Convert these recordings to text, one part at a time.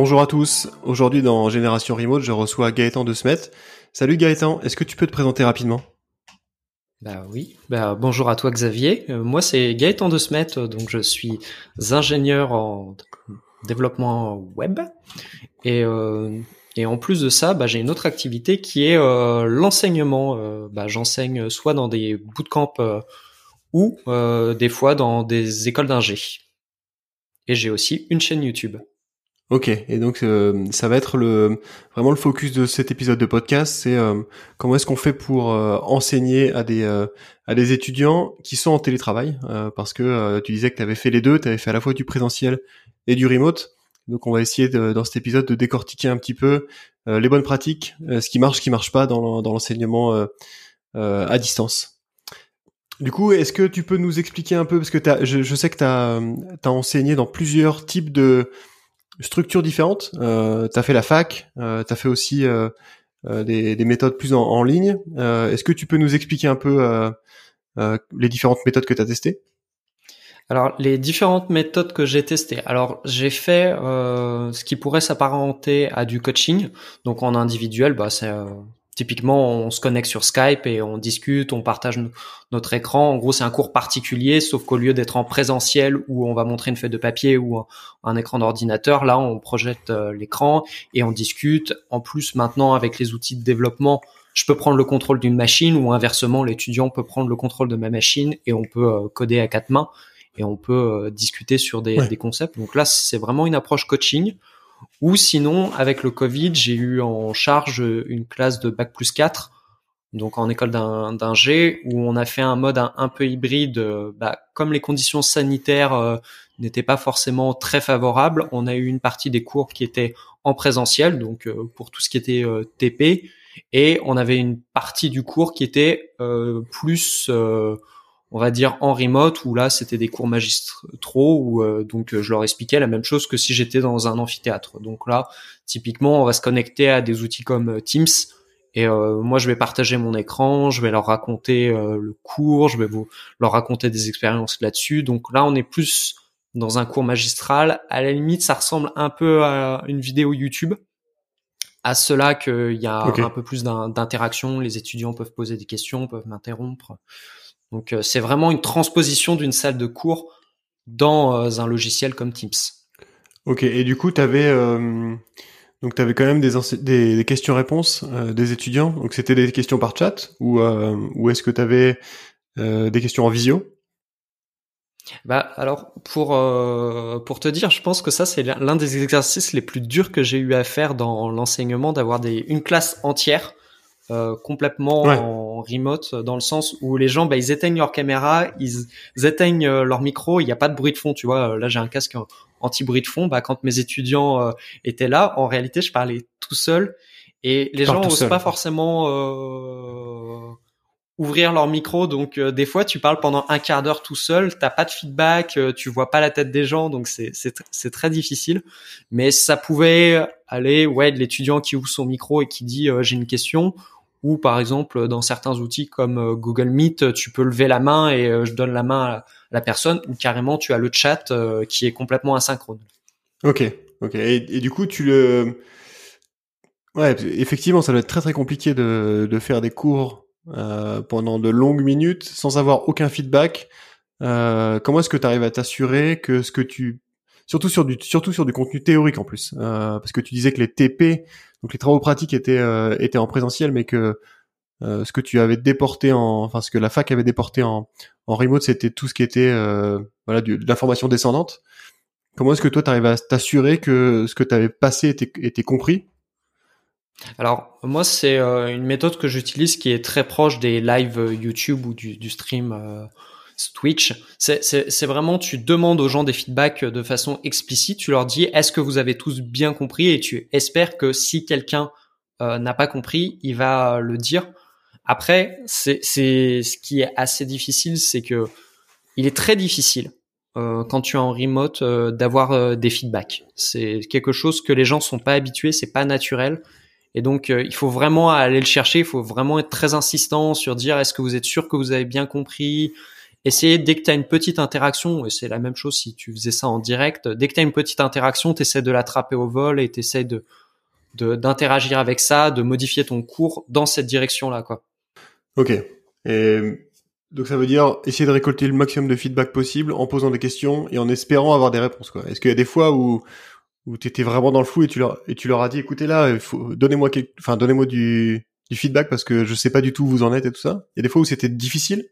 Bonjour à tous. Aujourd'hui dans Génération Remote, je reçois Gaëtan de Smet. Salut Gaëtan, est-ce que tu peux te présenter rapidement? Bah oui, bah, bonjour à toi Xavier. Euh, moi c'est Gaëtan de Smet, donc je suis ingénieur en développement web et euh, en plus de ça, bah, j'ai une autre activité qui est euh, l'enseignement. bah, j'enseigne soit dans des bootcamps ou des fois dans des écoles d'ingé. Et j'ai aussi une chaîne YouTube. Ok, et donc euh, ça va être le vraiment le focus de cet épisode de podcast, c'est euh, comment est-ce qu'on fait pour euh, enseigner à des à des étudiants qui sont en télétravail, parce que tu disais que tu avais fait les deux, tu avais fait à la fois du présentiel et du remote. Donc on va essayer de, dans cet épisode de décortiquer un petit peu les bonnes pratiques, ce qui marche, ce qui marche pas dans, l'enseignement à distance. Du coup, est-ce que tu peux nous expliquer un peu, parce que je, je sais que tu as, as enseigné dans plusieurs types de structures différentes. Euh, tu as fait la fac, euh, tu as fait aussi euh, euh, des, des, méthodes plus en, ligne. Euh, est-ce que tu peux nous expliquer un peu les différentes méthodes que tu as testées? Alors les différentes méthodes que j'ai testées. Alors j'ai fait ce qui pourrait s'apparenter à du coaching. Donc en individuel, bah c'est Typiquement, on se connecte sur Skype et on discute, on partage notre écran. En gros, c'est un cours particulier, sauf qu'au lieu d'être en présentiel où on va montrer une feuille de papier ou un, écran d'ordinateur, là, on projette euh, l'écran et on discute. En plus, maintenant, avec les outils de développement, je peux prendre le contrôle d'une machine ou inversement, l'étudiant peut prendre le contrôle de ma machine et on peut euh, coder à quatre mains et on peut euh, discuter sur des, des concepts. Donc là, c'est vraiment une approche coaching. Ou sinon, avec le Covid, j'ai eu en charge une classe de bac plus 4, donc en école d'un G, où on a fait un mode un, peu hybride. Bah, comme les conditions sanitaires euh, n'étaient pas forcément très favorables, on a eu une partie des cours qui étaient en présentiel, donc euh, pour tout ce qui était euh, TP, et on avait une partie du cours qui était plus on va dire en remote où là c'était des cours magistraux où euh, donc je leur expliquais la même chose que si j'étais dans un amphithéâtre. Donc là typiquement on va se connecter à des outils comme euh, Teams et euh, moi je vais partager mon écran, je vais leur raconter le cours, je vais vous leur raconter des expériences là-dessus. Donc là on est plus dans un cours magistral. À la limite ça ressemble un peu à une vidéo YouTube. À cela qu'il y a un peu plus d'interaction, les étudiants peuvent poser des questions, peuvent m'interrompre. Donc euh, c'est vraiment une transposition d'une salle de cours dans euh, un logiciel comme Teams. Ok, et du coup, tu avais, euh, donc tu avais quand même des, des, questions-réponses des étudiants. Donc c'était des questions par chat ou, ou est-ce que tu avais des questions en visio? Bah alors pour pour te dire, je pense que ça c'est l'un des exercices les plus durs que j'ai eu à faire dans l'enseignement, d'avoir des une classe entière euh, complètement en remote dans le sens où les gens bah, ils éteignent leur caméra, ils, éteignent euh, leur micro, il n'y a pas de bruit de fond, tu vois. Là j'ai un casque anti-bruit de fond. Bah quand mes étudiants euh, étaient là, en réalité je parlais tout seul et les gens n'osent pas forcément ouvrir leur micro. Donc des fois tu parles pendant un quart d'heure tout seul, t'as pas de feedback, tu vois pas la tête des gens, donc c'est c'est très difficile. Mais ça pouvait aller ouais de l'étudiant qui ouvre son micro et qui dit j'ai une question ou par exemple dans certains outils comme euh, Google Meet, tu peux lever la main et euh, je donne la main à la personne, ou carrément tu as le chat euh, qui est complètement asynchrone. Ok, ok. Et, du coup, tu le, ouais, effectivement, ça doit être très très compliqué de, de faire des cours pendant de longues minutes sans avoir aucun feedback. Comment est-ce que tu arrives à t'assurer que ce que tu surtout sur du surtout sur du contenu théorique en plus. Euh, parce que tu disais que les TP donc les travaux pratiques étaient euh, étaient en présentiel mais que euh, ce que tu avais déporté en enfin ce que la fac avait déporté en en remote c'était tout ce qui était voilà de l'information descendante. Comment est-ce que toi tu arrives à t'assurer que ce que tu avais passé était, était compris? Alors moi c'est une méthode que j'utilise qui est très proche des lives YouTube ou du, du stream Twitch, c'est vraiment tu demandes aux gens des feedbacks de façon explicite. Tu leur dis est-ce que vous avez tous bien compris? Et tu espères que si quelqu'un euh, n'a pas compris, il va le dire. Après, c'est ce qui est assez difficile, c'est que il est très difficile euh, quand tu es en remote euh, d'avoir euh, des feedbacks. C'est quelque chose que les gens sont pas habitués, c'est pas naturel. Et donc, il faut vraiment aller le chercher. Il faut vraiment être très insistant sur dire est-ce que vous êtes sûr que vous avez bien compris? Essayer dès que tu as une petite interaction, et c'est la même chose si tu faisais ça en direct. Dès que tu as une petite interaction, tu essaies de l'attraper au vol et tu essaies d'interagir avec ça, de modifier ton cours dans cette direction-là. Ok. Et donc ça veut dire essayer de récolter le maximum de feedback possible en posant des questions et en espérant avoir des réponses. Est-ce qu'il y a des fois où où t'étais vraiment dans le flou et tu leur tu as dit écoutez là, donnez-moi du feedback parce que je sais pas du tout où vous en êtes et tout ça? Il y a des fois où c'était difficile?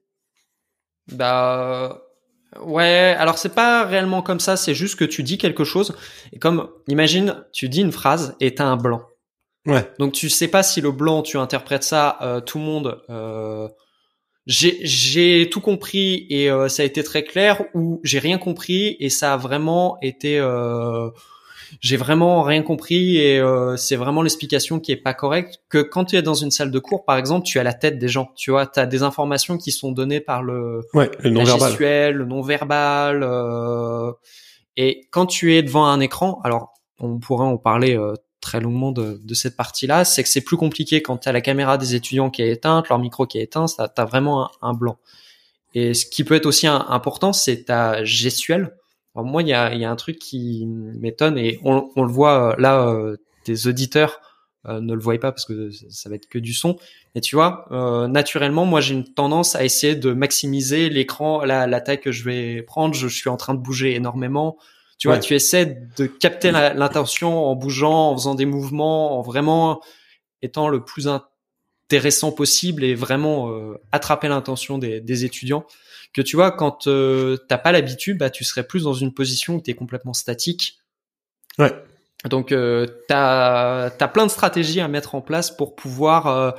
Bah ouais, alors c'est pas réellement comme ça, c'est juste que tu dis quelque chose et comme imagine tu dis une phrase et t'as un blanc. Ouais. Donc tu sais pas si le blanc tu interprètes ça euh, tout le monde euh, j'ai tout compris et euh, ça a été très clair ou j'ai rien compris et ça a vraiment été euh, j'ai vraiment rien compris et euh, c'est vraiment l'explication qui est pas correcte que quand tu es dans une salle de cours par exemple tu as la tête des gens tu vois tu as des informations qui sont données par le ouais, le non verbal le non verbal et quand tu es devant un écran alors on pourrait en parler très longuement de, de cette partie-là, c'est que c'est plus compliqué quand tu as la caméra des étudiants qui est éteinte, leur micro qui est éteint, tu as vraiment un, blanc. Et ce qui peut être aussi important, c'est ta gestuelle. Alors moi, il y a, y a, un truc qui m'étonne et on, on, le voit euh, là, euh, des auditeurs euh, ne le voient pas parce que ça va être que du son. Et tu vois, euh, naturellement, moi, j'ai une tendance à essayer de maximiser l'écran, la, la taille que je vais prendre. Je, je suis en train de bouger énormément. Tu vois, tu essaies de capter l'intention en bougeant, en faisant des mouvements, en vraiment étant le plus intéressant possible et vraiment euh, attraper l'intention des, des, étudiants. Que tu vois, quand euh, t'as pas l'habitude, bah tu serais plus dans une position où tu es complètement statique. Ouais. Donc euh, t'as as plein de stratégies à mettre en place pour pouvoir euh,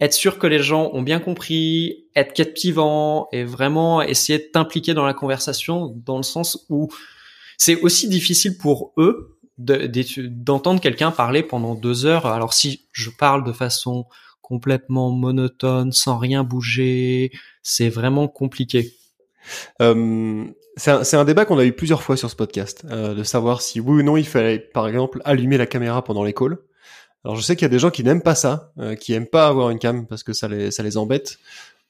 être sûr que les gens ont bien compris, être captivant et vraiment essayer de t'impliquer dans la conversation dans le sens où c'est aussi difficile pour eux d'entendre quelqu'un parler pendant deux heures. Alors si je parle de façon complètement monotone, sans rien bouger, c'est vraiment compliqué. Euh, c'est un, débat qu'on a eu plusieurs fois sur ce podcast, euh, de savoir si oui ou non il fallait, par exemple, allumer la caméra pendant les calls. Alors je sais qu'il y a des gens qui n'aiment pas ça, euh, qui aiment pas avoir une cam parce que ça les, embête,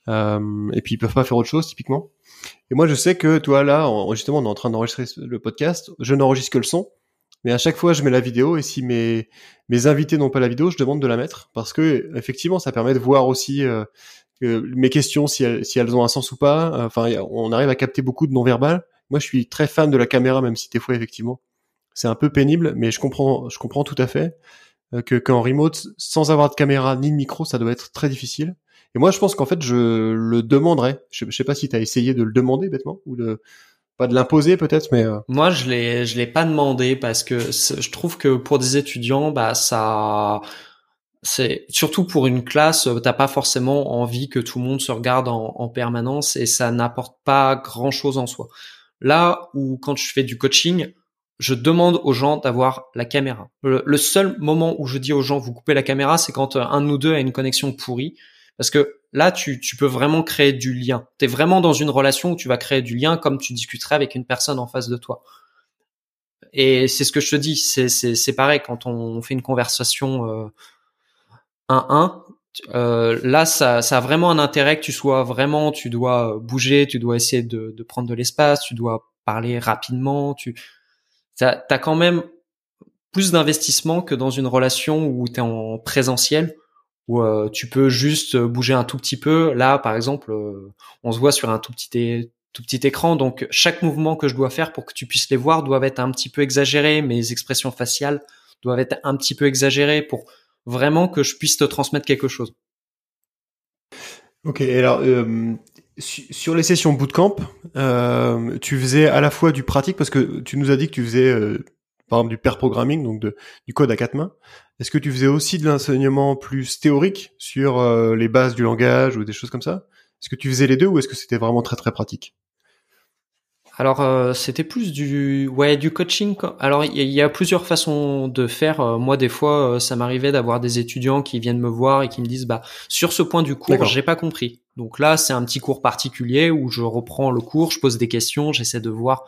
et puis ils peuvent pas faire autre chose typiquement. Et moi, je sais que toi là, justement, on est en train d'enregistrer le podcast. Je n'enregistre que le son, mais à chaque fois, je mets la vidéo. Et si mes mes invités n'ont pas la vidéo, je demande de la mettre parce que effectivement, ça permet de voir aussi euh, mes questions si elles, si elles ont un sens ou pas. Enfin, on arrive à capter beaucoup de non-verbal. Moi, je suis très fan de la caméra, même si des fois, effectivement, c'est un peu pénible, mais je comprends, je comprends tout à fait euh, que qu'en remote, sans avoir de caméra ni de micro, ça doit être très difficile. Et moi, je pense qu'en fait, je le demanderais. Je, sais pas si tu as essayé de le demander bêtement ou de pas de l'imposer peut-être, mais euh. moi, je l'ai, je l'ai pas demandé parce que je trouve que pour des étudiants, bah ça, c'est surtout pour une classe, t'as pas forcément envie que tout le monde se regarde en, en permanence et ça n'apporte pas grand chose en soi. Là où quand je fais du coaching, je demande aux gens d'avoir la caméra. Le, seul moment où je dis aux gens vous coupez la caméra, c'est quand un de nous deux a une connexion pourrie. Parce que là, tu, tu peux vraiment créer du lien. Tu es vraiment dans une relation où tu vas créer du lien comme tu discuterais avec une personne en face de toi. Et c'est ce que je te dis, c'est pareil quand on fait une conversation 1-1. Euh, là, ça, ça a vraiment un intérêt que tu sois vraiment, tu dois bouger, tu dois essayer de, prendre de l'espace, tu dois parler rapidement, tu as quand même plus d'investissement que dans une relation où tu es en présentiel où euh, tu peux juste bouger un tout petit peu. Là, par exemple, euh, on se voit sur un tout petit tout petit écran, donc chaque mouvement que je dois faire pour que tu puisses les voir doivent être un petit peu exagérés. Mes expressions faciales doivent être un petit peu exagérées pour vraiment que je puisse te transmettre quelque chose. Ok, alors euh, sur les sessions bootcamp, euh, tu faisais à la fois du pratique parce que tu nous as dit que tu faisais par exemple du pair programming, donc du code à quatre mains. Est-ce que tu faisais aussi de l'enseignement plus théorique sur euh, les bases du langage ou des choses comme ça? Est-ce que tu faisais les deux ou est-ce que c'était vraiment très très pratique? Alors euh, c'était plus du ouais du coaching. Alors il y, a plusieurs façons de faire. Euh, moi des fois euh, ça m'arrivait d'avoir des étudiants qui viennent me voir et qui me disent bah sur ce point du cours j'ai pas compris. Donc là c'est un petit cours particulier où je reprends le cours, je pose des questions, j'essaie de voir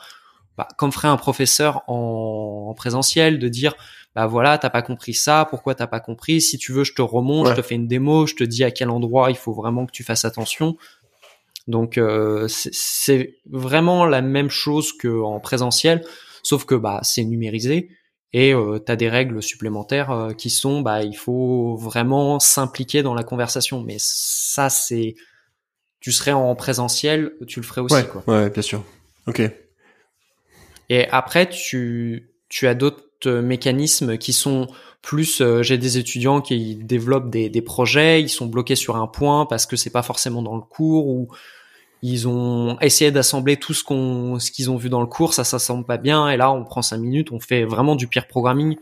bah, comme ferait un professeur en, en, présentiel de dire bah voilà t'as pas compris ça, pourquoi t'as pas compris? Si tu veux je te remonte, je te fais une démo, je te dis à quel endroit il faut vraiment que tu fasses attention. Donc euh, c'est vraiment la même chose qu'en présentiel, sauf que bah c'est numérisé et euh, tu as des règles supplémentaires euh, qui sont bah il faut vraiment s'impliquer dans la conversation. Mais ça c'est tu serais en présentiel, tu le ferais aussi ouais, quoi. Ouais, bien sûr. OK. Et après tu tu as d'autres mécanismes qui sont plus euh, j'ai des étudiants qui développent des, des, projets, ils sont bloqués sur un point parce que c'est pas forcément dans le cours ou ils ont essayé d'assembler tout ce qu'on ce qu'ils ont vu dans le cours, ça s'assemble pas bien et là on prend cinq minutes, on fait vraiment du peer programming.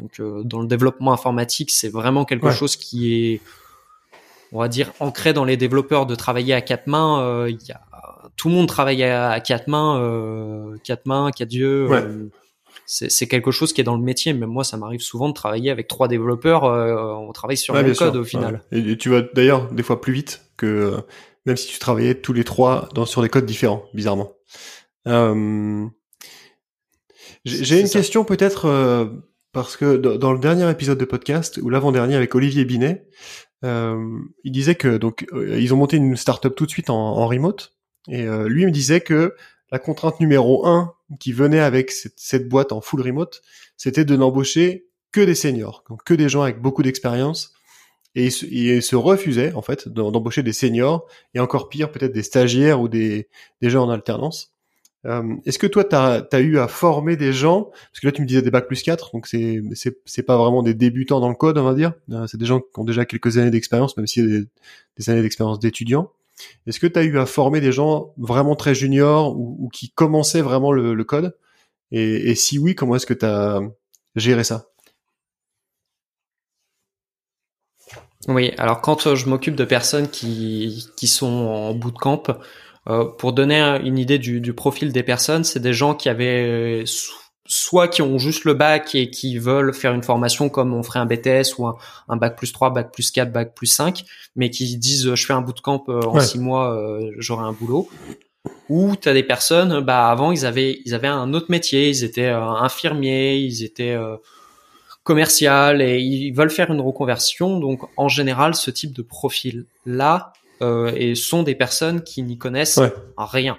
Donc euh, dans le développement informatique, c'est vraiment quelque chose qui est on va dire ancré dans les développeurs de travailler à quatre mains, euh, il y a tout le monde travaille à, quatre mains, quatre mains, quatre yeux c'est quelque chose qui est dans le métier. Même moi, ça m'arrive souvent de travailler avec trois développeurs. Euh, on travaille sur le code au final. Et, tu vas d'ailleurs des fois plus vite que euh, même si tu travaillais tous les trois dans, sur des codes différents, bizarrement. Euh, j'ai une question peut-être parce que dans, le dernier épisode de podcast ou l'avant-dernier avec Olivier Binet, il disait que donc ils ont monté une startup tout de suite en, en remote et lui me disait que la contrainte numéro un qui venait avec cette, boîte en full remote, c'était de n'embaucher que des seniors, donc que des gens avec beaucoup d'expérience. Et ils se, refusaient, en fait, d'embaucher des seniors, et encore pire, peut-être des stagiaires ou des, des gens en alternance. Euh, est-ce que toi, tu as, eu à former des gens? Parce que là, tu me disais des bacs plus 4, donc c'est pas vraiment des débutants dans le code, on va dire. Euh, c'est des gens qui ont déjà quelques années d'expérience, même a des, des années d'expérience d'étudiants. Est-ce que tu as eu à former des gens vraiment très juniors ou, qui commençaient vraiment le, code? Et, si oui, comment est-ce que tu as géré ça? Oui, alors quand euh, je m'occupe de personnes qui, sont en bootcamp, euh, pour donner une idée du, du profil des personnes, c'est des gens qui avaient soit qui ont juste le bac et qui veulent faire une formation comme on ferait un BTS ou un, bac plus 3, bac plus 4, bac plus 5, mais qui disent je fais un bootcamp euh, en 6 mois, euh, j'aurai un boulot. Ou tu as des personnes, bah avant ils avaient ils avaient un autre métier, ils étaient euh, infirmiers, ils étaient euh, commercial et ils veulent faire une reconversion. Donc en général, ce type de profil là et sont des personnes qui n'y connaissent rien.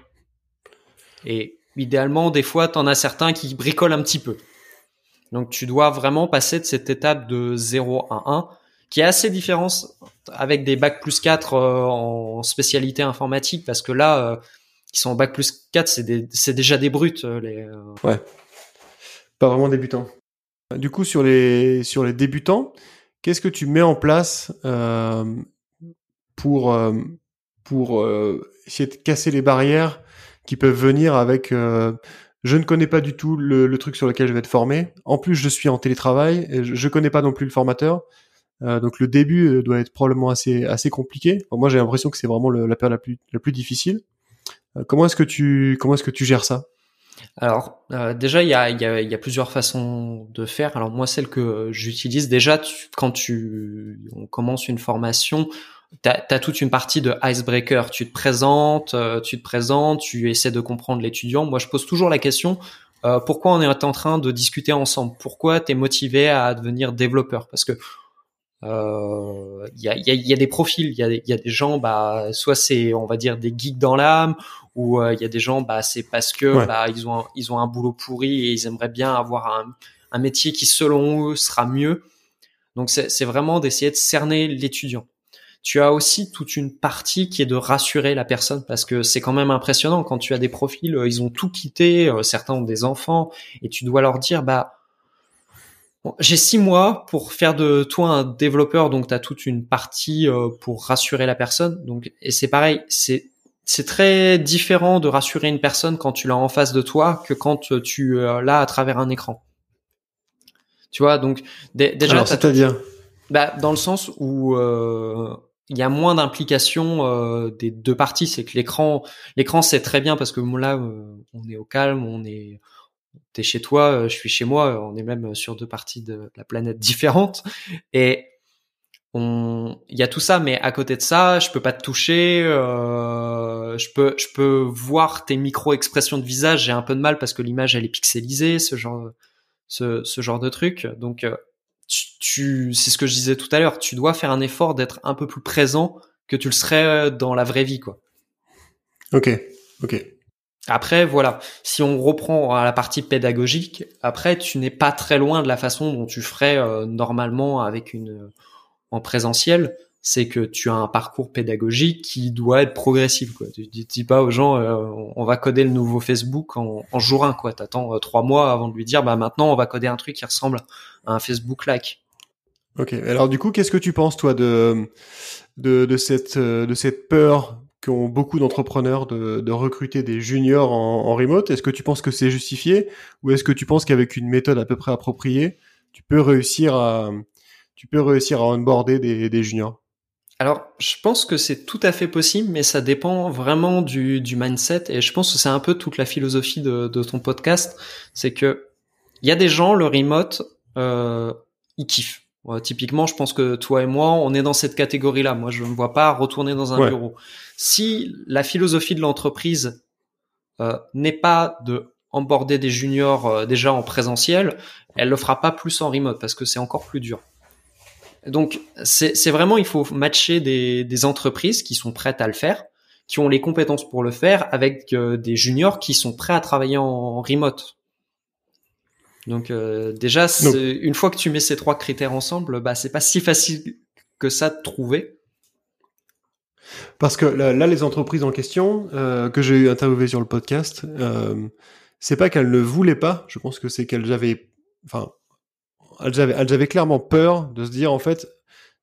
Et idéalement, des fois, tu en as certains qui bricolent un petit peu. Donc, tu dois vraiment passer de cette étape de 0 à 1, qui est assez différente avec des bac plus 4 euh, en spécialité informatique, parce que là, euh, qui sont en bac plus 4, c'est déjà des brutes. Euh, Ouais. Pas vraiment débutants. Du coup, sur les, sur les débutants, qu'est-ce que tu mets en place pour, pour essayer de casser les barrières qui peuvent venir avec euh, je ne connais pas du tout le, truc sur lequel je vais être formé. En plus, je suis en télétravail, et je, ne connais pas non plus le formateur. Euh, donc le début euh, doit être probablement assez assez compliqué. moi, j'ai l'impression que c'est vraiment la période la plus la plus difficile. comment est-ce que tu comment est-ce que tu gères ça? Alors déjà il y a, y, a, y a plusieurs façons de faire. Alors moi celle que j'utilise déjà quand tu on commence une formation, tu as, toute une partie de icebreaker. Tu te présentes, euh, tu te présentes, tu essaies de comprendre l'étudiant. Moi, je pose toujours la question euh, pourquoi on est en train de discuter ensemble? Pourquoi tu es motivé à devenir développeur? Parce que il euh, y, a, y, a, y, a, des profils, il y a, y a, des gens, bah, soit c'est, on va dire, des geeks dans l'âme, ou il y a des gens, bah, c'est parce que bah, ils ont ils ont un boulot pourri et ils aimeraient bien avoir un, un métier qui, selon eux, sera mieux. Donc c'est vraiment d'essayer de cerner l'étudiant tu as aussi toute une partie qui est de rassurer la personne parce que c'est quand même impressionnant quand tu as des profils, euh, ils ont tout quitté, euh, certains ont des enfants et tu dois leur dire bah j'ai six mois pour faire de toi un développeur, donc tu as toute une partie euh, pour rassurer la personne. Donc et c'est pareil, c'est c'est très différent de rassurer une personne quand tu l'as en face de toi que quand tu l'as à travers un écran. Tu vois, donc déjà. c'est-à-dire? Bah, dans le sens où il y a moins d'implication euh, des deux parties. C'est que l'écran, l'écran c'est très bien parce que là, euh, on est au calme, on est, t'es chez toi, euh, je suis chez moi, on est même sur deux parties de la planète différentes et on, il y a tout ça, mais à côté de ça, je peux pas te toucher, je peux, je peux voir tes micro-expressions de visage. J'ai un peu de mal parce que l'image elle est pixelisée, ce genre, ce, ce genre de truc. Donc tu, c'est ce que je disais tout à l'heure, tu dois faire un effort d'être un peu plus présent que tu le serais euh, dans la vraie vie, quoi. Ok, ok. Après, voilà, si on reprend à la partie pédagogique, après, tu n'es pas très loin de la façon dont tu ferais euh, normalement avec une en présentiel. C'est que tu as un parcours pédagogique qui doit être progressif. Tu, tu dis pas aux gens, euh, on va coder le nouveau Facebook en, jour 1. Quoi. T'attends trois mois avant de lui dire, bah maintenant, on va coder un truc qui ressemble un Facebook like. Ok. Alors du coup, qu'est-ce que tu penses toi de de, cette de cette peur qu'ont beaucoup d'entrepreneurs de, recruter des juniors en, remote? Est-ce que tu penses que c'est justifié? Ou est-ce que tu penses qu'avec une méthode à peu près appropriée, tu peux réussir à tu peux réussir à onboarder des juniors? Alors, je pense que c'est tout à fait possible, mais ça dépend vraiment du, du mindset. Et je pense que c'est un peu toute la philosophie de, de ton podcast. C'est que il y a des gens, le remote, euh, ils kiffent. typiquement, je pense que toi et moi, on est dans cette catégorie-là. Moi, je ne me vois pas retourner dans un bureau. Si la philosophie de l'entreprise euh, n'est pas de emborder des juniors euh, déjà en présentiel, elle le fera pas plus en remote parce que c'est encore plus dur. Donc, c'est vraiment, il faut matcher des, des, entreprises qui sont prêtes à le faire, qui ont les compétences pour le faire, avec euh, des juniors qui sont prêts à travailler en remote. Donc euh, déjà, une fois que tu mets ces trois critères ensemble, bah c'est pas si facile que ça de trouver. Parce que là, les entreprises en question euh, que j'ai interviewées sur le podcast, euh, c'est pas qu'elles ne voulaient pas. Je pense que c'est qu'elles avaient, enfin, elles avaient, clairement peur de se dire en fait,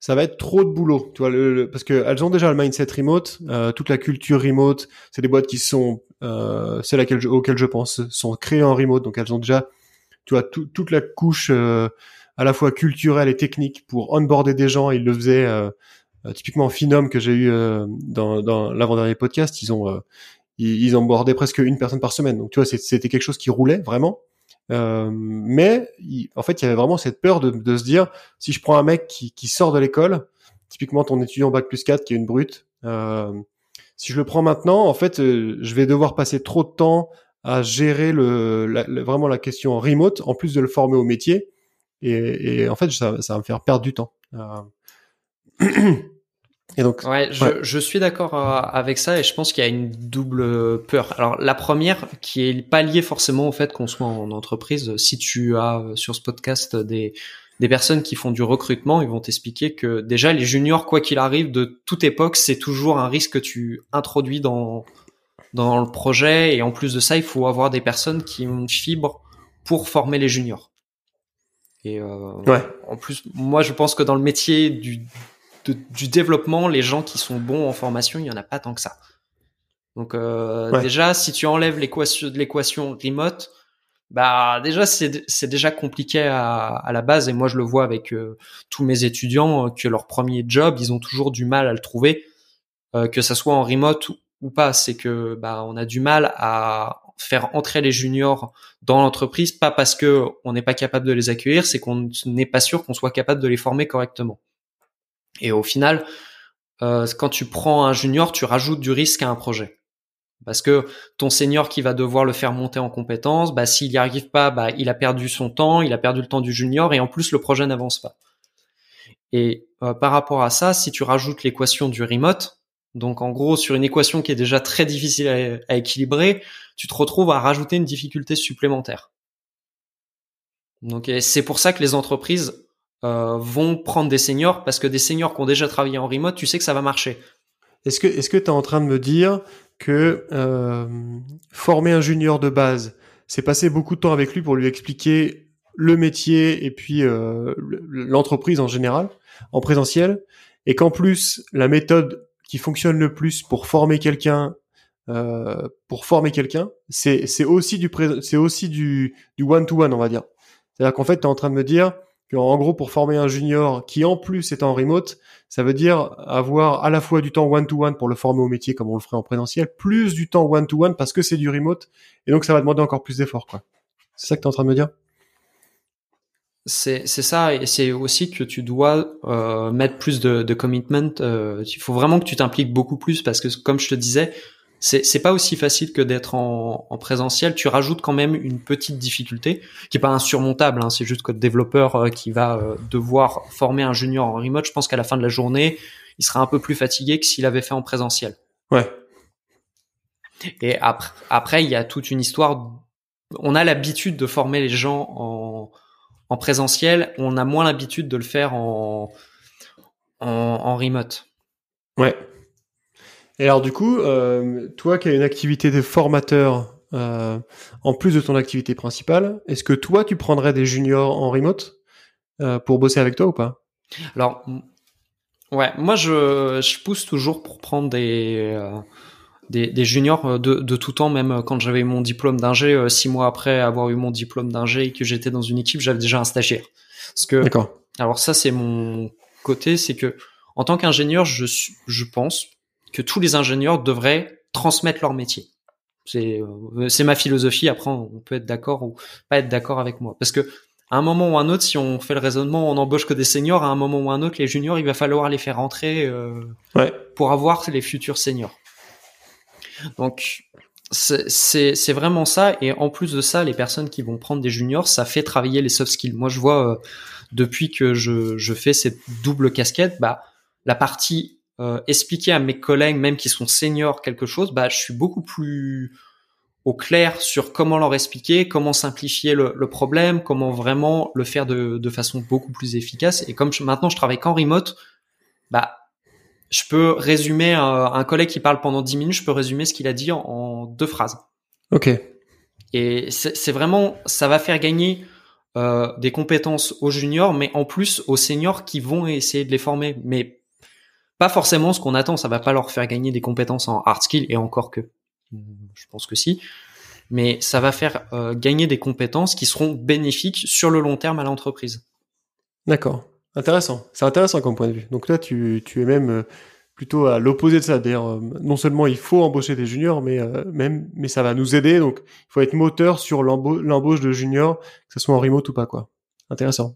ça va être trop de boulot, tu vois, parce que elles ont déjà le mindset remote, euh, toute la culture remote. C'est des boîtes qui sont, euh, celles auxquelles je pense, sont créées en remote, donc elles ont déjà tu vois, toute la couche euh, à la fois culturelle et technique pour onboarder des gens. Ils le faisaient euh, typiquement Finom que j'ai eu dans, dans l'avant-dernier podcast. Ils ont ils, ils onboardaient presque une personne par semaine. Donc tu vois, c'était quelque chose qui roulait vraiment. Euh, mais en fait, il y avait vraiment cette peur de, de, se dire, si je prends un mec qui, qui sort de l'école, typiquement ton étudiant bac plus 4 qui est une brute, euh, si je le prends maintenant, en fait, je vais devoir passer trop de temps à gérer le, vraiment la question remote, en plus de le former au métier. Et, et en fait, ça, ça va me faire perdre du temps. Et donc, ouais, je, je suis d'accord euh, avec ça et je pense qu'il y a une double peur. Alors la première, qui est pas liée forcément au fait qu'on soit en entreprise. Si tu as euh, sur ce podcast des des personnes qui font du recrutement, ils vont t'expliquer que déjà les juniors, quoi qu'il arrive, de toute époque, c'est toujours un risque que tu introduis dans dans le projet. Et en plus de ça, il faut avoir des personnes qui ont une fibre pour former les juniors. Et euh, ouais. en plus, moi, je pense que dans le métier du, du développement, les gens qui sont bons en formation, il y en a pas tant que ça. Donc euh, déjà, si tu enlèves l'équation de l'équation remote, bah déjà c'est c'est déjà compliqué à, à la base et moi je le vois avec euh, tous mes étudiants que leur premier job, ils ont toujours du mal à le trouver, euh, que ça soit en remote ou pas, c'est que bah on a du mal à faire entrer les juniors dans l'entreprise, pas parce que on n'est pas capable de les accueillir, c'est qu'on n'est pas sûr qu'on soit capable de les former correctement. Et au final, euh, quand tu prends un junior, tu rajoutes du risque à un projet. Parce que ton senior qui va devoir le faire monter en compétences, bah, s'il n'y arrive pas, bah, il a perdu son temps, il a perdu le temps du junior et en plus le projet n'avance pas. Et euh, par rapport à ça, si tu rajoutes l'équation du remote, donc en gros, sur une équation qui est déjà très difficile à, équilibrer, tu te retrouves à rajouter une difficulté supplémentaire. Donc c'est pour ça que les entreprises euh, vont prendre des seniors parce que des seniors qui ont déjà travaillé en remote, tu sais que ça va marcher. Est-ce que est-ce que tu es en train de me dire que euh, former un junior de base, c'est passer beaucoup de temps avec lui pour lui expliquer le métier et puis euh, l'entreprise en général en présentiel et qu'en plus la méthode qui fonctionne le plus pour former quelqu'un euh, pour former quelqu'un, c'est c'est aussi du c'est aussi du du one to one on va dire. C'est-à-dire qu'en fait tu es en train de me dire en gros, pour former un junior qui en plus est en remote, ça veut dire avoir à la fois du temps one-to-one pour le former au métier comme on le ferait en présentiel, plus du temps one-to-one parce que c'est du remote, et donc ça va demander encore plus d'efforts. quoi. C'est ça que tu es en train de me dire? C'est ça et c'est aussi que tu dois euh, mettre plus de, commitment euh, il faut vraiment que tu t'impliques beaucoup plus parce que comme je te disais c'est c'est pas aussi facile que d'être en, en, présentiel. Tu rajoutes quand même une petite difficulté qui est pas insurmontable. Hein, c'est juste que le développeur euh, qui va euh, devoir former un junior en remote, je pense qu'à la fin de la journée, il sera un peu plus fatigué que s'il avait fait en présentiel. Ouais. Et après, après, il y a toute une histoire. On a l'habitude de former les gens en, en présentiel. On a moins l'habitude de le faire en, en, en remote. Ouais. Et alors du coup, euh, toi qui as une activité de formateur euh, en plus de ton activité principale, est-ce que toi tu prendrais des juniors en remote euh, pour bosser avec toi ou pas? Alors ouais, moi je, je pousse toujours pour prendre des des, des, juniors de, de, tout temps, même quand j'avais mon diplôme d'ingé, six mois après avoir eu mon diplôme d'ingé et que j'étais dans une équipe, j'avais déjà un stagiaire. Parce que, alors ça c'est mon côté, c'est que en tant qu'ingénieur, je, je pense, que tous les ingénieurs devraient transmettre leur métier. C'est euh, c'est ma philosophie. Après, on peut être d'accord ou pas être d'accord avec moi, parce que à un moment ou un autre, si on fait le raisonnement, on embauche que des seniors. À un moment ou un autre, les juniors, il va falloir les faire rentrer euh, ouais. pour avoir les futurs seniors. Donc c'est vraiment ça. Et en plus de ça, les personnes qui vont prendre des juniors, ça fait travailler les soft skills. Moi, je vois euh, depuis que je, je fais cette double casquette, bah la partie euh, expliquer à mes collègues, même qui sont seniors, quelque chose, bah, je suis beaucoup plus au clair sur comment leur expliquer, comment simplifier le, le problème, comment vraiment le faire de, de, façon beaucoup plus efficace. Et comme maintenant je travaille qu'en remote, bah, je peux résumer un, un, collègue qui parle pendant 10 minutes, je peux résumer ce qu'il a dit en, en, deux phrases. Ok. Et c'est vraiment, ça va faire gagner euh, des compétences aux juniors, mais en plus aux seniors qui vont essayer de les former. Mais pas forcément ce qu'on attend. Ça va pas leur faire gagner des compétences en hard skill et encore que, je pense que si. Mais ça va faire euh, gagner des compétences qui seront bénéfiques sur le long terme à l'entreprise. D'accord. Intéressant. C'est intéressant comme point de vue. Donc là, tu, es même euh, plutôt à l'opposé de ça. D'ailleurs, euh, non seulement il faut embaucher des juniors, mais même, mais ça va nous aider. Donc, il faut être moteur sur l'embauche de juniors, que ce soit en remote ou pas, quoi. Intéressant.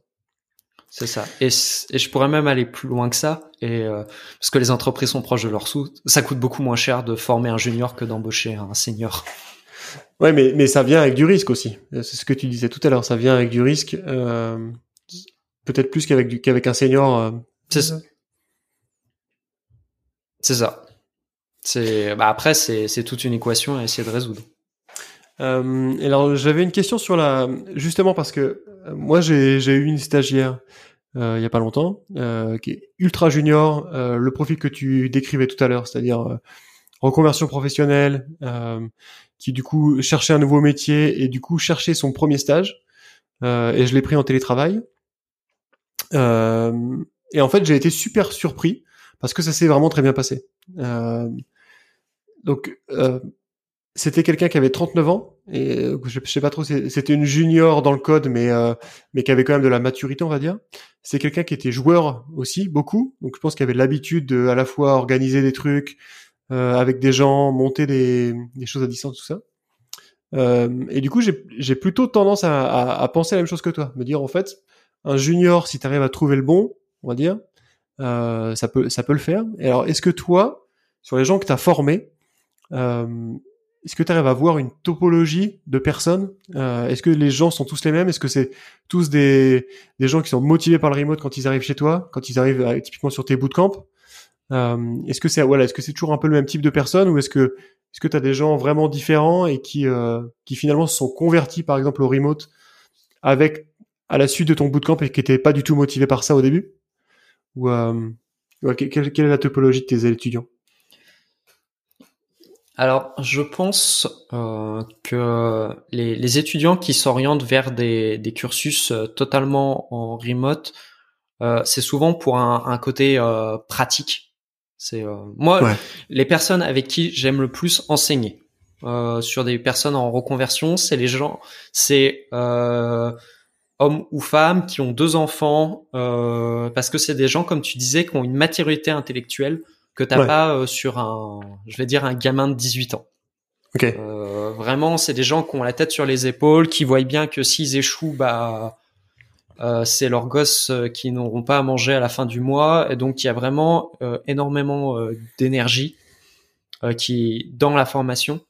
C'est ça. Et, et, je pourrais même aller plus loin que ça. Et euh, parce que les entreprises sont proches de leurs sous, ça coûte beaucoup moins cher de former un junior que d'embaucher un senior. Ouais, mais mais ça vient avec du risque aussi. C'est ce que tu disais tout à l'heure. Ça vient avec du risque, euh, peut-être plus qu'avec qu'avec un senior. Euh. C'est ça. C'est ça. C'est bah après c'est c'est toute une équation à essayer de résoudre. Euh, alors j'avais une question sur la justement parce que euh, moi j'ai eu une stagiaire euh, il y a pas longtemps euh, qui est ultra junior, euh, le profil que tu décrivais tout à l'heure, c'est-à-dire euh, reconversion professionnelle, qui du coup cherchait un nouveau métier et du coup cherchait son premier stage et je l'ai pris en télétravail. et en fait j'ai été super surpris parce que ça s'est vraiment très bien passé. donc c'était quelqu'un qui avait 39 ans et euh, je, sais pas trop c'était une junior dans le code mais euh, mais qui avait quand même de la maturité on va dire. C'est quelqu'un qui était joueur aussi beaucoup. Donc je pense qu'il avait l'habitude de à la fois organiser des trucs euh, avec des gens monter des, des choses à distance tout ça. Euh, et du coup j'ai plutôt tendance à, à, à, penser la même chose que toi. Me dire en fait un junior si tu arrives à trouver le bon on va dire euh, ça peut ça peut le faire. Et alors est-ce que toi sur les gens que tu as formés euh, est-ce que tu arrives à voir une topologie de personnes? Euh, Est-ce que les gens sont tous les mêmes? Est-ce que c'est tous des, des gens qui sont motivés par le remote quand ils arrivent chez toi, quand ils arrivent euh, typiquement sur tes bootcamps? Euh, Est-ce que c'est voilà, est-ce que c'est toujours un peu le même type de personnes ou est-ce que est-ce que tu as des gens vraiment différents et qui euh, qui finalement se sont convertis par exemple au remote avec à la suite de ton bootcamp et qui n'étaient pas du tout motivés par ça au début? Ou euh, quelle, quelle est la topologie de tes étudiants? Alors, je pense euh, que les, les, étudiants qui s'orientent vers des, des, cursus euh, totalement en remote, euh, c'est souvent pour un, un côté euh, pratique. C'est euh, moi les personnes avec qui j'aime le plus enseigner sur des personnes en reconversion, c'est les gens, c'est hommes ou femmes, qui ont deux enfants, euh, parce que c'est des gens, comme tu disais, qui ont une maturité intellectuelle que t'as pas euh, sur un, je vais dire, un gamin de 18 ans. Okay. Euh, vraiment, c'est des gens qui ont la tête sur les épaules, qui voient bien que s'ils échouent, bah, euh, c'est leurs gosses euh, qui n'auront pas à manger à la fin du mois, et donc il y a vraiment euh, énormément d'énergie qui dans la formation.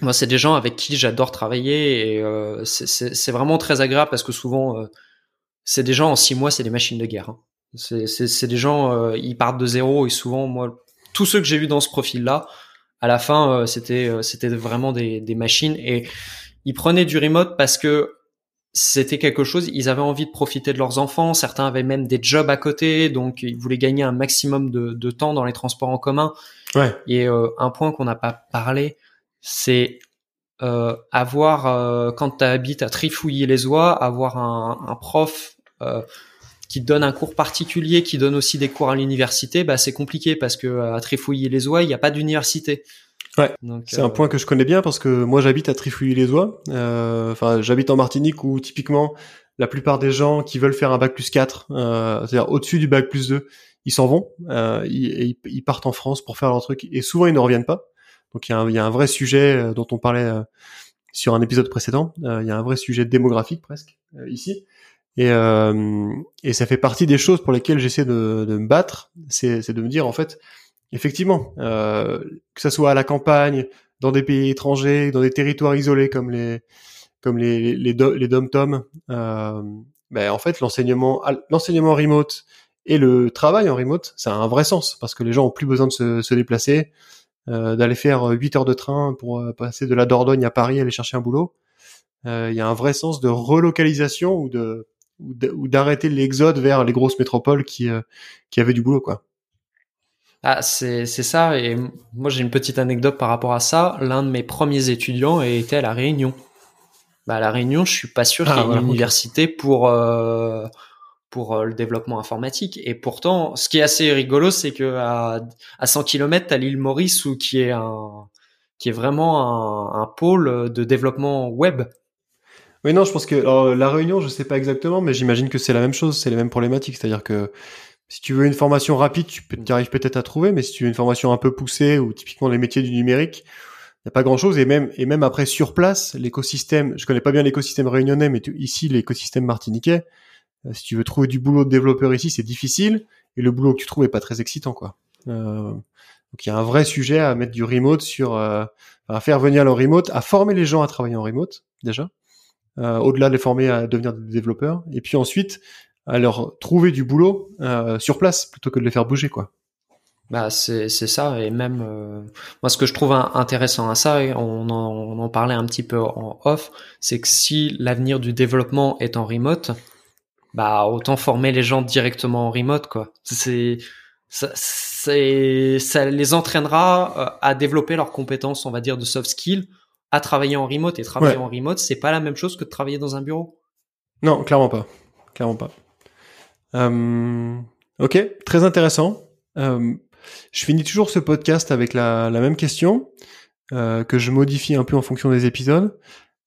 Moi, c'est des gens avec qui j'adore travailler et c'est vraiment très agréable parce que souvent, c'est des gens en six mois, c'est des machines de guerre. Hein. C'est des gens, ils partent de zéro et souvent, moi, tous ceux que j'ai vus dans ce profil-là, à la fin, c'était c'était vraiment des, des machines et ils prenaient du remote parce que c'était quelque chose, ils avaient envie de profiter de leurs enfants, certains avaient même des jobs à côté, donc ils voulaient gagner un maximum de, temps dans les transports en commun. Ouais. Et euh, un point qu'on n'a pas parlé, c'est euh, avoir, euh, quand tu habites à Trifouiller-les-Oies, avoir un, prof qui donne un cours particulier, qui donne aussi des cours à l'université, bah c'est compliqué parce que à Trifouiller-les-Oies, il n'y a pas d'université. Ouais. C'est un euh, point que je connais bien parce que moi j'habite à Trifouilly-les-Oies. Euh, enfin, j'habite en Martinique où typiquement la plupart des gens qui veulent faire un bac plus 4, euh, c'est-à-dire au-dessus du bac plus 2, ils s'en vont, euh, ils, ils, partent en France pour faire leur truc et souvent ils ne reviennent pas. Donc il y, a un, y a un vrai sujet euh, dont on parlait sur un épisode précédent. Il y a un vrai sujet démographique presque ici. Et, et ça fait partie des choses pour lesquelles j'essaie de, de me battre, c'est de me dire en fait, effectivement, euh, que ça soit à la campagne, dans des pays étrangers, dans des territoires isolés comme les comme les les, les dom-tom, euh, ben en fait l'enseignement l'enseignement remote et le travail en remote, ça a un vrai sens parce que les gens ont plus besoin de se, se déplacer, euh, d'aller faire 8 heures de train pour euh, passer de la Dordogne à Paris aller chercher un boulot. Euh, il y a un vrai sens de relocalisation ou de ou d'arrêter l'exode vers les grosses métropoles qui euh, qui avaient du boulot quoi. Ah, c'est ça. Et moi, j'ai une petite anecdote par rapport à ça. L'un de mes premiers étudiants était à la Réunion. Bah, à la Réunion, je suis pas sûr qu'il y ait ah, une université pour euh, pour euh, le développement informatique. Et pourtant, ce qui est assez rigolo, c'est que à, à 100 km, t'as l'île Maurice, où qui est un qui est vraiment un, un pôle de développement web. Oui, non, je pense que la Réunion, je sais pas exactement, mais j'imagine que c'est la même chose, c'est les mêmes problématiques, c'est-à-dire que si tu veux une formation rapide, tu peux, arrives peut-être à trouver, mais si tu veux une formation un peu poussée ou typiquement les métiers du numérique, il n'y a pas grand chose. Et même, et même après sur place, l'écosystème, je connais pas bien l'écosystème réunionnais, mais ici, l'écosystème martiniquais, euh, si tu veux trouver du boulot de développeur ici, c'est difficile. Et le boulot que tu trouves est pas très excitant, quoi. Euh, donc il y a un vrai sujet à mettre du remote sur, euh, à faire venir le remote, à former les gens à travailler en remote, déjà. Euh, au-delà de les former à devenir des développeurs. Et puis ensuite, à leur trouver du boulot euh, sur place plutôt que de les faire bouger quoi. Bah c'est ça et même euh, moi ce que je trouve intéressant à ça et on en, on en parlait un petit peu en off c'est que si l'avenir du développement est en remote bah autant former les gens directement en remote quoi c'est ça les entraînera euh, à développer leurs compétences on va dire de soft skills à travailler en remote et travailler en remote c'est pas la même chose que de travailler dans un bureau. Non clairement pas. Clairement pas. Euh, ok, très intéressant. Euh, je finis toujours ce podcast avec la, la même question euh, que je modifie un peu en fonction des épisodes.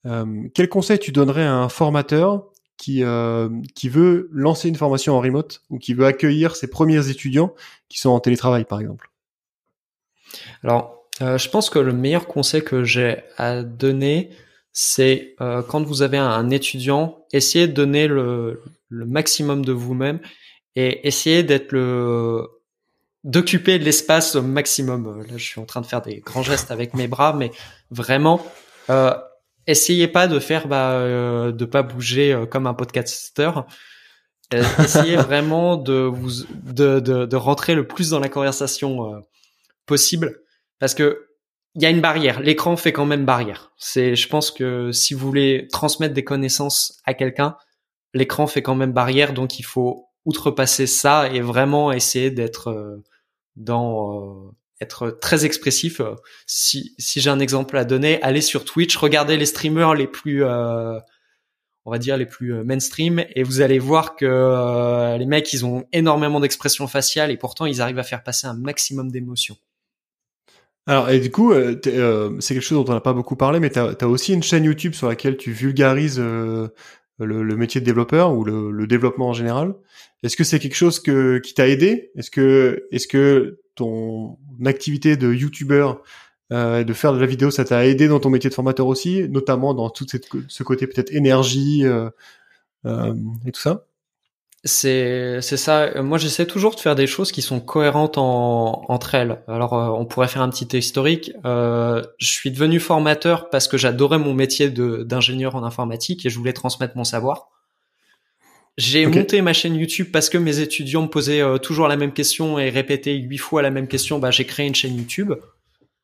Euh, quel conseil tu donnerais à un formateur qui, qui veut lancer une formation en remote ou qui veut accueillir ses premiers étudiants qui sont en télétravail, par exemple? Alors, euh, je pense que le meilleur conseil que j'ai à donner, c'est quand vous avez un, étudiant, essayez de donner le, le maximum de vous-même et essayez d'être le d'occuper l'espace au maximum. Là, je suis en train de faire des grands gestes avec mes bras, mais vraiment, euh, essayez pas de faire, bah, euh, de pas bouger euh, comme un podcaster. Euh, essayez vraiment de vous, de, de, de, rentrer le plus dans la conversation euh, possible, parce que il y a une barrière. L'écran fait quand même barrière. C'est, je pense que si vous voulez transmettre des connaissances à quelqu'un, l'écran fait quand même barrière, donc il faut outrepasser ça et vraiment essayer d'être euh, dans euh, être très expressif. Si, si j'ai un exemple à donner, allez sur Twitch, regardez les streamers les plus euh, on va dire les plus mainstream et vous allez voir que les mecs ils ont énormément d'expression faciale et pourtant ils arrivent à faire passer un maximum d'émotions. Alors et du coup c'est quelque chose dont on n'a pas beaucoup parlé mais tu as, aussi une chaîne YouTube sur laquelle tu vulgarises le, le, métier de développeur ou le, développement en général. Est-ce que c'est quelque chose qui t'a aidé? Est-ce que, est-ce que ton activité de youtubeur euh, de faire de la vidéo, ça t'a aidé dans ton métier de formateur aussi, notamment dans tout ce côté peut-être énergie euh, euh, et tout ça? C'est c'est ça. Moi, j'essaie toujours de faire des choses qui sont cohérentes en, entre elles. Alors, euh, on pourrait faire un petit historique. Euh, je suis devenu formateur parce que j'adorais mon métier de d'ingénieur en informatique et je voulais transmettre mon savoir. J'ai monté ma chaîne YouTube parce que mes étudiants me posaient euh, toujours la même question et répétaient huit fois la même question. Bah, j'ai créé une chaîne YouTube.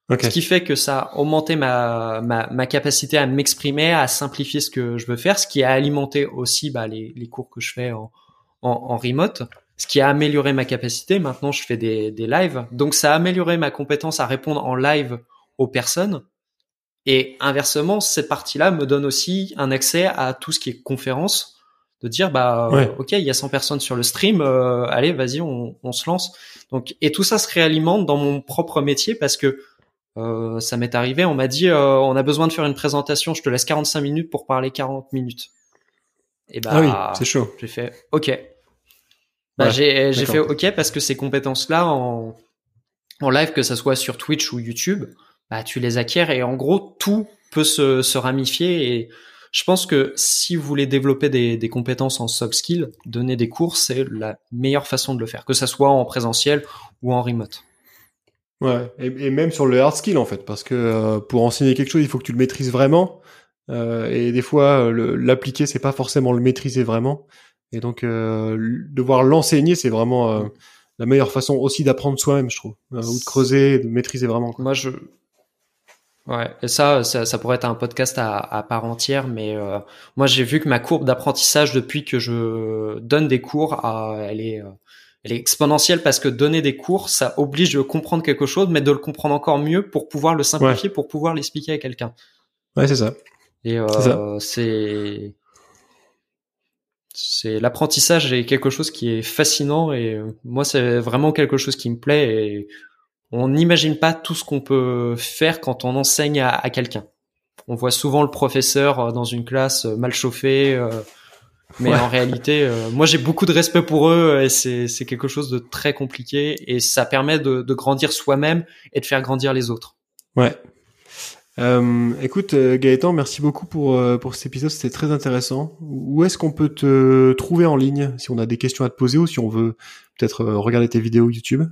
Ce qui fait que ça a augmenté ma, ma, ma capacité à m'exprimer, à simplifier ce que je veux faire, ce qui a alimenté aussi bah, les, les cours que je fais en, en, remote, ce qui a amélioré ma capacité. Maintenant, je fais des, des lives. Donc, ça a amélioré ma compétence à répondre en live aux personnes. Et inversement, cette partie-là me donne aussi un accès à tout ce qui est conférence, de dire bah ok, il y a 100 personnes sur le stream, euh, allez, vas-y, on, on, se lance. Donc et tout ça se réalimente dans mon propre métier parce que euh, ça m'est arrivé, on m'a dit euh, on a besoin de faire une présentation, je te laisse 45 minutes pour parler 40 minutes. Et bah, ah oui, c'est chaud. J'ai fait OK. Bah, j'ai j'ai fait OK parce que ces compétences-là en en live, que ça soit sur Twitch ou YouTube, bah tu les acquiers et en gros tout peut se, se ramifier et je pense que si vous voulez développer des, des compétences en soft skills, donner des cours, c'est la meilleure façon de le faire, que ça soit en présentiel ou en remote. Ouais, et, et même sur le hard skill en fait, parce que euh, pour enseigner quelque chose, il faut que tu le maîtrises vraiment. Euh, et des fois, l'appliquer, c'est pas forcément le maîtriser vraiment. Et donc, euh, devoir l'enseigner, c'est vraiment euh, la meilleure façon aussi d'apprendre soi-même, je trouve, ou de creuser, de maîtriser vraiment. Moi, je Ouais, et ça, ça, ça, pourrait être un podcast à, à part entière, mais moi j'ai vu que ma courbe d'apprentissage depuis que je donne des cours, elle est, elle est exponentielle parce que donner des cours, ça oblige de comprendre quelque chose, mais de le comprendre encore mieux pour pouvoir le simplifier, pour pouvoir l'expliquer à quelqu'un. Ouais, c'est ça. Et euh, c'est c'est l'apprentissage est quelque chose qui est fascinant et euh, moi c'est vraiment quelque chose qui me plaît et on n'imagine pas tout ce qu'on peut faire quand on enseigne à, à quelqu'un. On voit souvent le professeur euh, dans une classe mal chauffée, mais en réalité, moi j'ai beaucoup de respect pour eux et c'est c'est quelque chose de très compliqué et ça permet de, de grandir soi-même et de faire grandir les autres. Ouais, euh, écoute euh, Gaëtan, merci beaucoup pour euh, pour cet épisode, c'était très intéressant. Où est-ce qu'on peut te trouver en ligne si on a des questions à te poser ou si on veut peut-être regarder tes vidéos YouTube?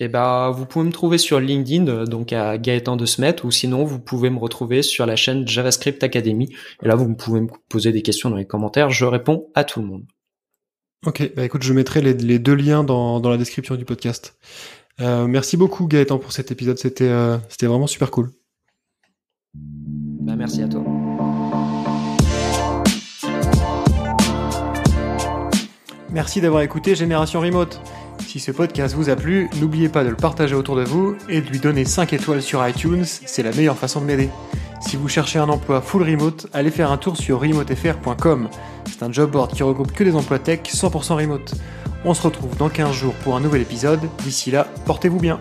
Eh ben, vous pouvez me trouver sur LinkedIn, donc à Gaëtan de Smet, ou sinon vous pouvez me retrouver sur la chaîne JavaScript Academy. Et là, vous pouvez me poser des questions dans les commentaires, je réponds à tout le monde. Ok, bah écoute, je mettrai les, les deux liens dans, dans la description du podcast. merci beaucoup Gaëtan pour cet épisode, c'était c'était vraiment super cool. Merci à toi. Merci d'avoir écouté Génération Remote. Si ce podcast vous a plu, n'oubliez pas de le partager autour de vous et de lui donner 5 étoiles sur iTunes, c'est la meilleure façon de m'aider. Si vous cherchez un emploi full remote, allez faire un tour sur remotefr.com. C'est un job board qui regroupe que des emplois tech 100% remote. On se retrouve dans 15 jours pour un nouvel épisode. D'ici là, portez-vous bien.